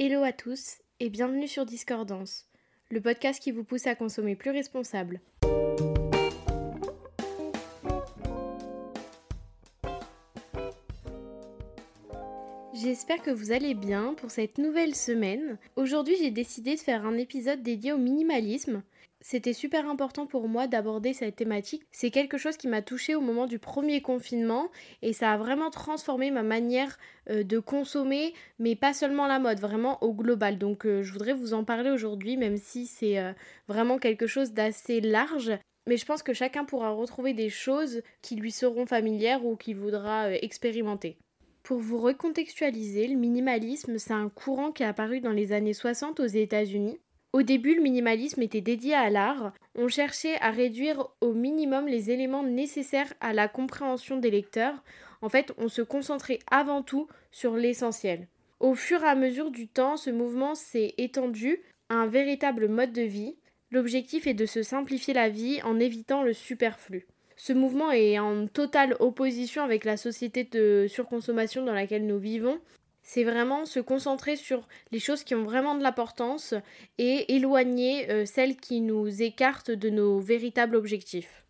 Hello à tous et bienvenue sur Discordance, le podcast qui vous pousse à consommer plus responsable. J'espère que vous allez bien pour cette nouvelle semaine. Aujourd'hui j'ai décidé de faire un épisode dédié au minimalisme c'était super important pour moi d'aborder cette thématique. C'est quelque chose qui m'a touchée au moment du premier confinement et ça a vraiment transformé ma manière euh, de consommer, mais pas seulement la mode, vraiment au global. Donc euh, je voudrais vous en parler aujourd'hui, même si c'est euh, vraiment quelque chose d'assez large. Mais je pense que chacun pourra retrouver des choses qui lui seront familières ou qu'il voudra expérimenter. Pour vous recontextualiser, le minimalisme, c'est un courant qui est apparu dans les années 60 aux États-Unis. Au début, le minimalisme était dédié à l'art. On cherchait à réduire au minimum les éléments nécessaires à la compréhension des lecteurs. En fait, on se concentrait avant tout sur l'essentiel. Au fur et à mesure du temps, ce mouvement s'est étendu à un véritable mode de vie. L'objectif est de se simplifier la vie en évitant le superflu. Ce mouvement est en totale opposition avec la société de surconsommation dans laquelle nous vivons c'est vraiment se concentrer sur les choses qui ont vraiment de l'importance et éloigner euh, celles qui nous écartent de nos véritables objectifs.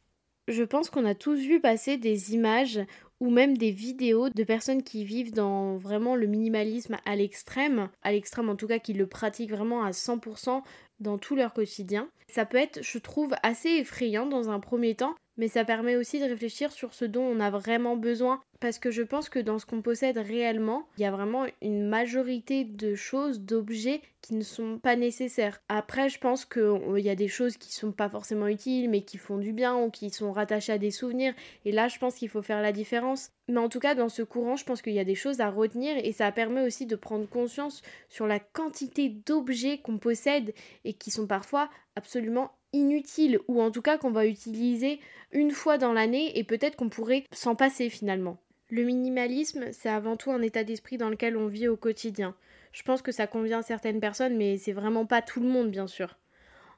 Je pense qu'on a tous vu passer des images ou même des vidéos de personnes qui vivent dans vraiment le minimalisme à l'extrême, à l'extrême en tout cas qui le pratiquent vraiment à 100% dans tout leur quotidien. Ça peut être, je trouve, assez effrayant dans un premier temps, mais ça permet aussi de réfléchir sur ce dont on a vraiment besoin. Parce que je pense que dans ce qu'on possède réellement, il y a vraiment une majorité de choses, d'objets qui ne sont pas nécessaires. Après, je pense qu'il y a des choses qui sont pas forcément utiles, mais qui font du bien ou qui sont rattachées à des souvenirs. Et là, je pense qu'il faut faire la différence. Mais en tout cas, dans ce courant, je pense qu'il y a des choses à retenir et ça permet aussi de prendre conscience sur la quantité d'objets qu'on possède et qui sont parfois absolument inutiles ou en tout cas qu'on va utiliser une fois dans l'année et peut-être qu'on pourrait s'en passer finalement. Le minimalisme, c'est avant tout un état d'esprit dans lequel on vit au quotidien. Je pense que ça convient à certaines personnes, mais c'est vraiment pas tout le monde, bien sûr.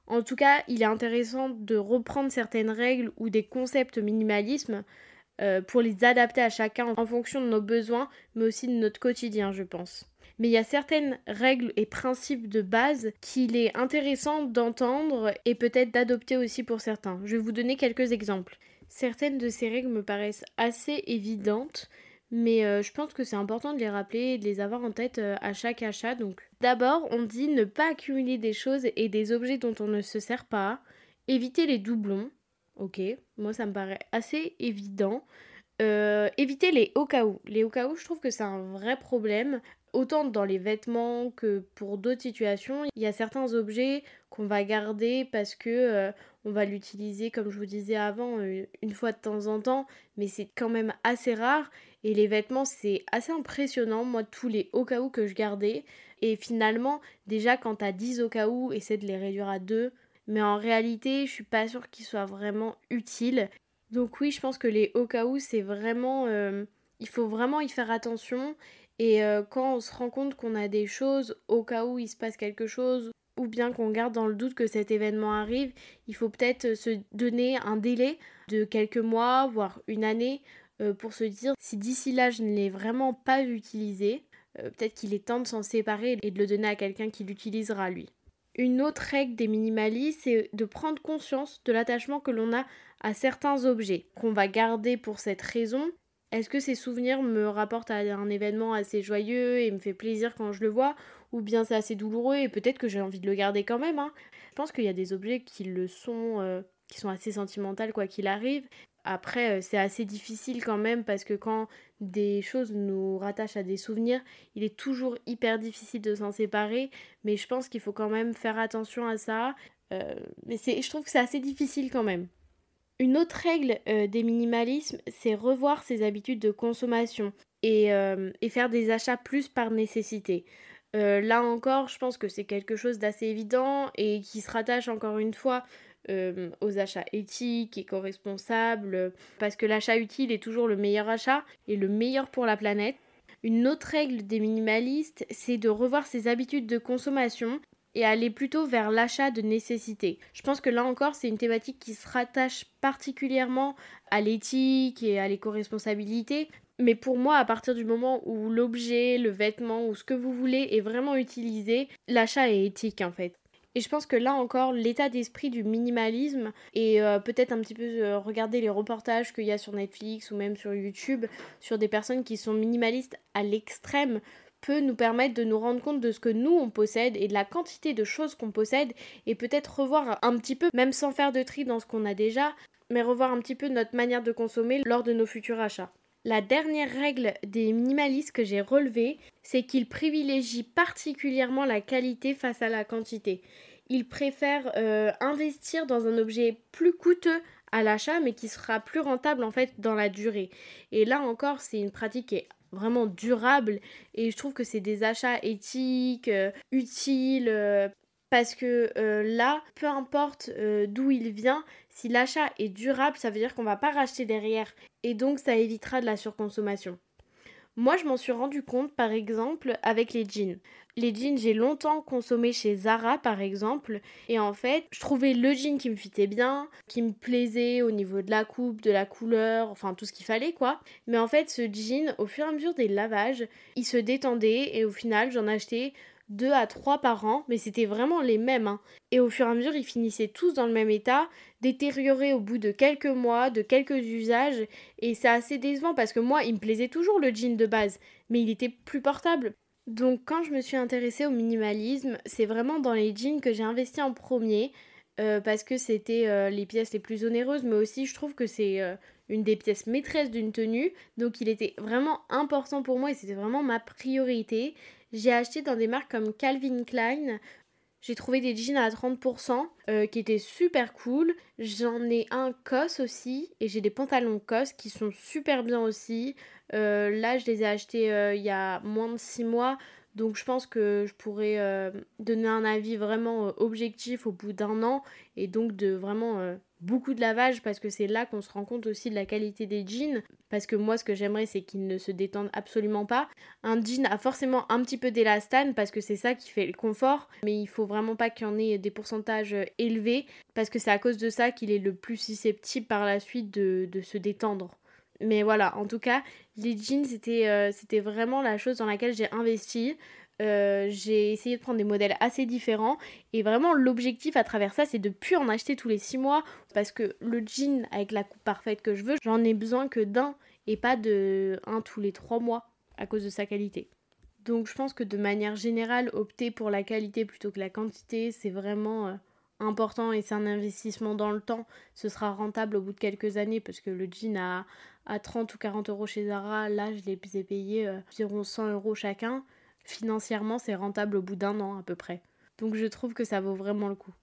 En tout cas, il est intéressant de reprendre certaines règles ou des concepts minimalisme euh, pour les adapter à chacun en fonction de nos besoins, mais aussi de notre quotidien, je pense mais il y a certaines règles et principes de base qu'il est intéressant d'entendre et peut-être d'adopter aussi pour certains. Je vais vous donner quelques exemples. Certaines de ces règles me paraissent assez évidentes, mais euh, je pense que c'est important de les rappeler et de les avoir en tête euh, à chaque achat. Donc, d'abord, on dit ne pas accumuler des choses et des objets dont on ne se sert pas, éviter les doublons. Ok, moi ça me paraît assez évident. Euh, éviter les au cas où. Les au cas où, je trouve que c'est un vrai problème. Autant dans les vêtements que pour d'autres situations, il y a certains objets qu'on va garder parce que euh, on va l'utiliser, comme je vous disais avant, euh, une fois de temps en temps, mais c'est quand même assez rare. Et les vêtements, c'est assez impressionnant. Moi, tous les au cas où que je gardais. Et finalement, déjà, quand t'as 10 au cas où, essaie de les réduire à 2. Mais en réalité, je suis pas sûre qu'ils soient vraiment utiles. Donc oui, je pense que les au cas où, c'est vraiment... Euh, il faut vraiment y faire attention et euh, quand on se rend compte qu'on a des choses au cas où il se passe quelque chose, ou bien qu'on garde dans le doute que cet événement arrive, il faut peut-être se donner un délai de quelques mois, voire une année, euh, pour se dire si d'ici là je ne l'ai vraiment pas utilisé, euh, peut-être qu'il est temps de s'en séparer et de le donner à quelqu'un qui l'utilisera lui. Une autre règle des minimalistes, c'est de prendre conscience de l'attachement que l'on a à certains objets, qu'on va garder pour cette raison, est-ce que ces souvenirs me rapportent à un événement assez joyeux et me fait plaisir quand je le vois Ou bien c'est assez douloureux et peut-être que j'ai envie de le garder quand même hein Je pense qu'il y a des objets qui le sont, euh, qui sont assez sentimentaux quoi qu'il arrive. Après, euh, c'est assez difficile quand même parce que quand des choses nous rattachent à des souvenirs, il est toujours hyper difficile de s'en séparer. Mais je pense qu'il faut quand même faire attention à ça. Euh, mais je trouve que c'est assez difficile quand même. Une autre règle euh, des minimalismes, c'est revoir ses habitudes de consommation et, euh, faire des achats plus par nécessité. Euh, là encore, je pense que c'est quelque chose d'assez évident et qui se rattache encore une fois aux achats éthiques, et co-responsables, parce que l'achat utile est toujours le meilleur achat et le meilleur pour la planète. Une autre règle des minimalistes, c'est de revoir ses habitudes de consommation et aller plutôt vers l'achat de nécessité. Je pense que là encore, c'est une thématique qui se rattache particulièrement à l'éthique et à l'éco-responsabilité, Mais pour moi, à partir du moment où l'objet, le vêtement ou ce que vous voulez est vraiment utilisé, l'achat est éthique en fait. Et je pense que là encore, l'état d'esprit du minimalisme et euh, peut-être un petit peu euh, regarder les reportages qu'il y a sur Netflix ou même sur YouTube sur des personnes qui sont minimalistes à l'extrême peut nous permettre de nous rendre compte de ce que nous on possède et de la quantité de choses qu'on possède et peut-être revoir un petit peu, même sans faire de tri dans ce qu'on a déjà, mais revoir un petit peu notre manière de consommer lors de nos futurs achats. La dernière règle des minimalistes que j'ai relevée, c'est qu'ils privilégient particulièrement la qualité face à la quantité. Ils préfèrent euh, investir dans un objet plus coûteux à l'achat, mais qui sera plus rentable en fait dans la durée. Et là encore, c'est une pratique qui est vraiment durable et je trouve que c'est des achats éthiques, euh, utiles, euh, parce que là, peu importe d'où il vient, si l'achat est durable, ça veut dire qu'on va pas racheter derrière et donc ça évitera de la surconsommation. Moi, je m'en suis rendu compte par exemple avec les jeans. Les jeans, j'ai longtemps consommé chez Zara par exemple, et en fait, je trouvais le jean qui me fitait bien, qui me plaisait au niveau de la coupe, de la couleur, enfin tout ce qu'il fallait quoi. Mais en fait, ce jean, au fur et à mesure des lavages, il se détendait et au final, j'en achetais deux à trois par an, mais c'était vraiment les mêmes. Hein. Et au fur et à mesure, ils finissaient tous dans le même état, détériorés au bout de quelques mois, de quelques usages, et c'est assez décevant parce que moi, il me plaisait toujours le jean de base, mais il était plus portable. Donc quand je me suis intéressée au minimalisme, c'est vraiment dans les jeans que j'ai investi en premier, euh, parce que c'était euh, les pièces les plus onéreuses, mais aussi je trouve que c'est euh, une des pièces maîtresses d'une tenue, donc il était vraiment important pour moi et c'était vraiment ma priorité. J'ai acheté dans des marques comme Calvin Klein. J'ai trouvé des jeans à 30% euh, qui étaient super cool. J'en ai un COS aussi et j'ai des pantalons COS qui sont super bien aussi. Euh, là, je les ai achetés euh, il y a moins de 6 mois. Donc je pense que je pourrais donner un avis vraiment objectif au bout d'un an et donc de vraiment beaucoup de lavage parce que c'est là qu'on se rend compte aussi de la qualité des jeans parce que moi ce que j'aimerais c'est qu'ils ne se détendent absolument pas. Un jean a forcément un petit peu d'élastane parce que c'est ça qui fait le confort mais il faut vraiment pas qu'il y en ait des pourcentages élevés parce que c'est à cause de ça qu'il est le plus susceptible par la suite de, de se détendre. Mais voilà, en tout cas, les jeans, c'était euh, vraiment la chose dans laquelle j'ai investi. Euh, j'ai essayé de prendre des modèles assez différents et vraiment l'objectif à travers ça c'est de plus en acheter tous les 6 mois parce que le jean avec la coupe parfaite que je veux j'en ai besoin que d'un et pas de un tous les 3 mois à cause de sa qualité. Donc je pense que de manière générale opter pour la qualité plutôt que la quantité c'est vraiment euh, important et c'est un investissement dans le temps. Ce sera rentable au bout de quelques années parce que le jean à, à 30 ou 40 euros chez Zara, là je les ai payés euh, environ 100 euros chacun financièrement c'est rentable au bout d'un an à peu près. Donc je trouve que ça vaut vraiment le coup.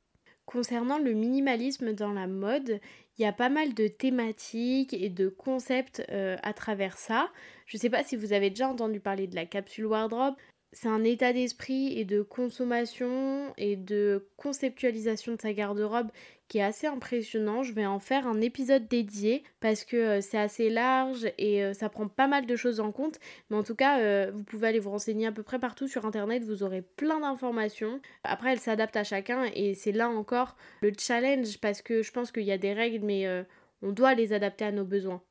Concernant le minimalisme dans la mode, il y a pas mal de thématiques et de concepts euh, à travers ça. Je ne sais pas si vous avez déjà entendu parler de la capsule wardrobe c'est un état d'esprit et de consommation et de conceptualisation de sa garde-robe qui est assez impressionnant. Je vais en faire un épisode dédié parce que euh, c'est assez large et euh, ça prend pas mal de choses en compte. Mais en tout cas, euh, vous pouvez aller vous renseigner à peu près partout sur internet, vous aurez plein d'informations. Après, elle s'adapte à chacun et c'est là encore le challenge parce que je pense qu'il y a des règles, mais on doit les adapter à nos besoins.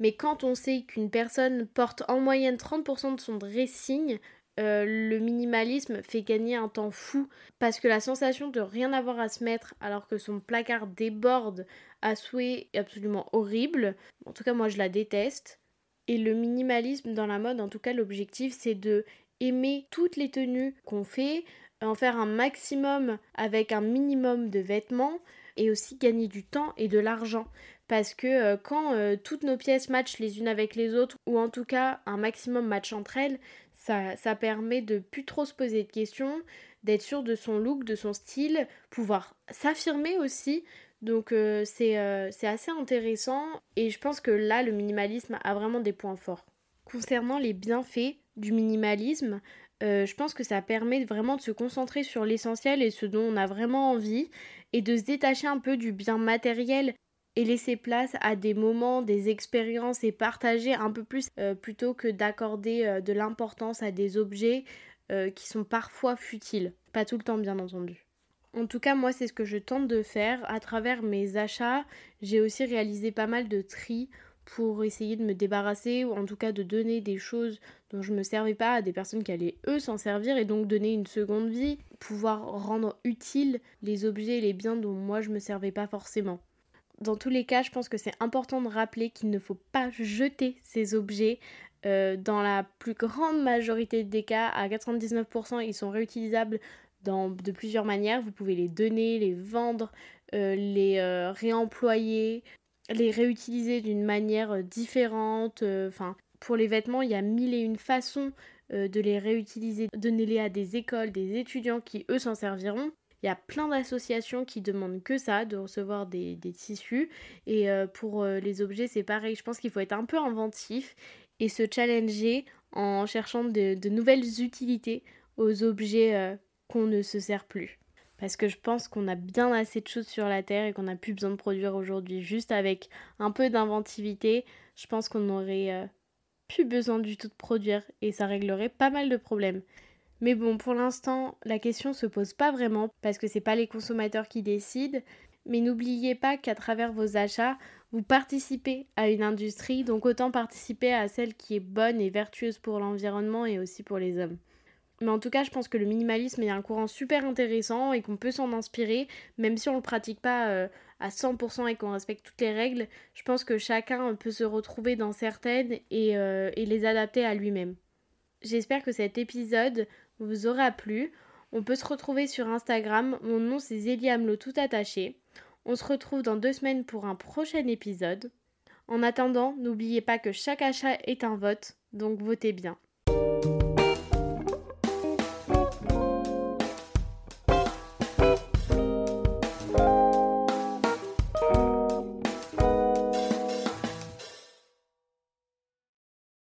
Mais quand on sait qu'une personne porte en moyenne 30% de son dressing, euh, le minimalisme fait gagner un temps fou parce que la sensation de rien avoir à se mettre alors que son placard déborde à souhait est absolument horrible. En tout cas, moi je la déteste. Et le minimalisme dans la mode, en tout cas, l'objectif c'est de aimer toutes les tenues qu'on fait, en faire un maximum avec un minimum de vêtements et aussi gagner du temps et de l'argent. Parce que euh, quand euh, toutes nos pièces matchent les unes avec les autres, ou en tout cas un maximum match entre elles, ça, permet de plus trop se poser de questions, d'être sûr de son look, de son style, pouvoir s'affirmer aussi. Donc euh, euh, c'est assez intéressant et je pense que là, le minimalisme a vraiment des points forts. Concernant les bienfaits du minimalisme, euh, je pense que ça permet vraiment de se concentrer sur l'essentiel et ce dont on a vraiment envie et de se détacher un peu du bien matériel et laisser place à des moments, des expériences et partager un peu plus euh, plutôt que d'accorder euh, de l'importance à des objets euh, qui sont parfois futiles. Pas tout le temps bien entendu. En tout cas, moi, c'est ce que je tente de faire à travers mes achats. J'ai aussi réalisé pas mal de tri pour essayer de me débarrasser ou en tout cas de donner des choses dont je ne me servais pas à des personnes qui allaient eux s'en servir et donc donner une seconde vie, pouvoir rendre utiles les objets et les biens dont moi je me servais pas forcément. Dans tous les cas, je pense que c'est important de rappeler qu'il ne faut pas jeter ces objets. Euh, dans la plus grande majorité des cas, à 99%, ils sont réutilisables dans, de plusieurs manières. Vous pouvez les donner, les vendre, euh, les euh, réemployer, les réutiliser d'une manière différente. Enfin, pour les vêtements, il y a mille et une façons de les réutiliser. Donnez-les à des écoles, des étudiants qui, eux, s'en serviront. Il y a plein d'associations qui demandent que ça, de recevoir des, tissus. Et pour les objets, c'est pareil. Je pense qu'il faut être un peu inventif et se challenger en cherchant de, nouvelles utilités aux objets qu'on ne se sert plus. Parce que je pense qu'on a bien assez de choses sur la Terre et qu'on n'a plus besoin de produire aujourd'hui. Juste avec un peu d'inventivité, je pense qu'on n'aurait euh, plus besoin du tout de produire et ça réglerait pas mal de problèmes. Mais bon, pour l'instant, la question se pose pas vraiment parce que c'est pas les consommateurs qui décident. Mais n'oubliez pas qu'à travers vos achats, vous participez à une industrie, donc autant participer à celle qui est bonne et vertueuse pour l'environnement et aussi pour les hommes. Mais en tout cas, je pense que le minimalisme est un courant super intéressant et qu'on peut s'en inspirer, même si on ne le pratique pas euh, à 100% et qu'on respecte toutes les règles. Je pense que chacun peut se retrouver dans certaines euh, et les adapter à lui-même. J'espère que cet épisode vous aura plu. On peut se retrouver sur Instagram. Mon nom c'est Zélie tout attaché. On se retrouve dans deux semaines pour un prochain épisode. En attendant, n'oubliez pas que chaque achat est un vote, donc votez bien.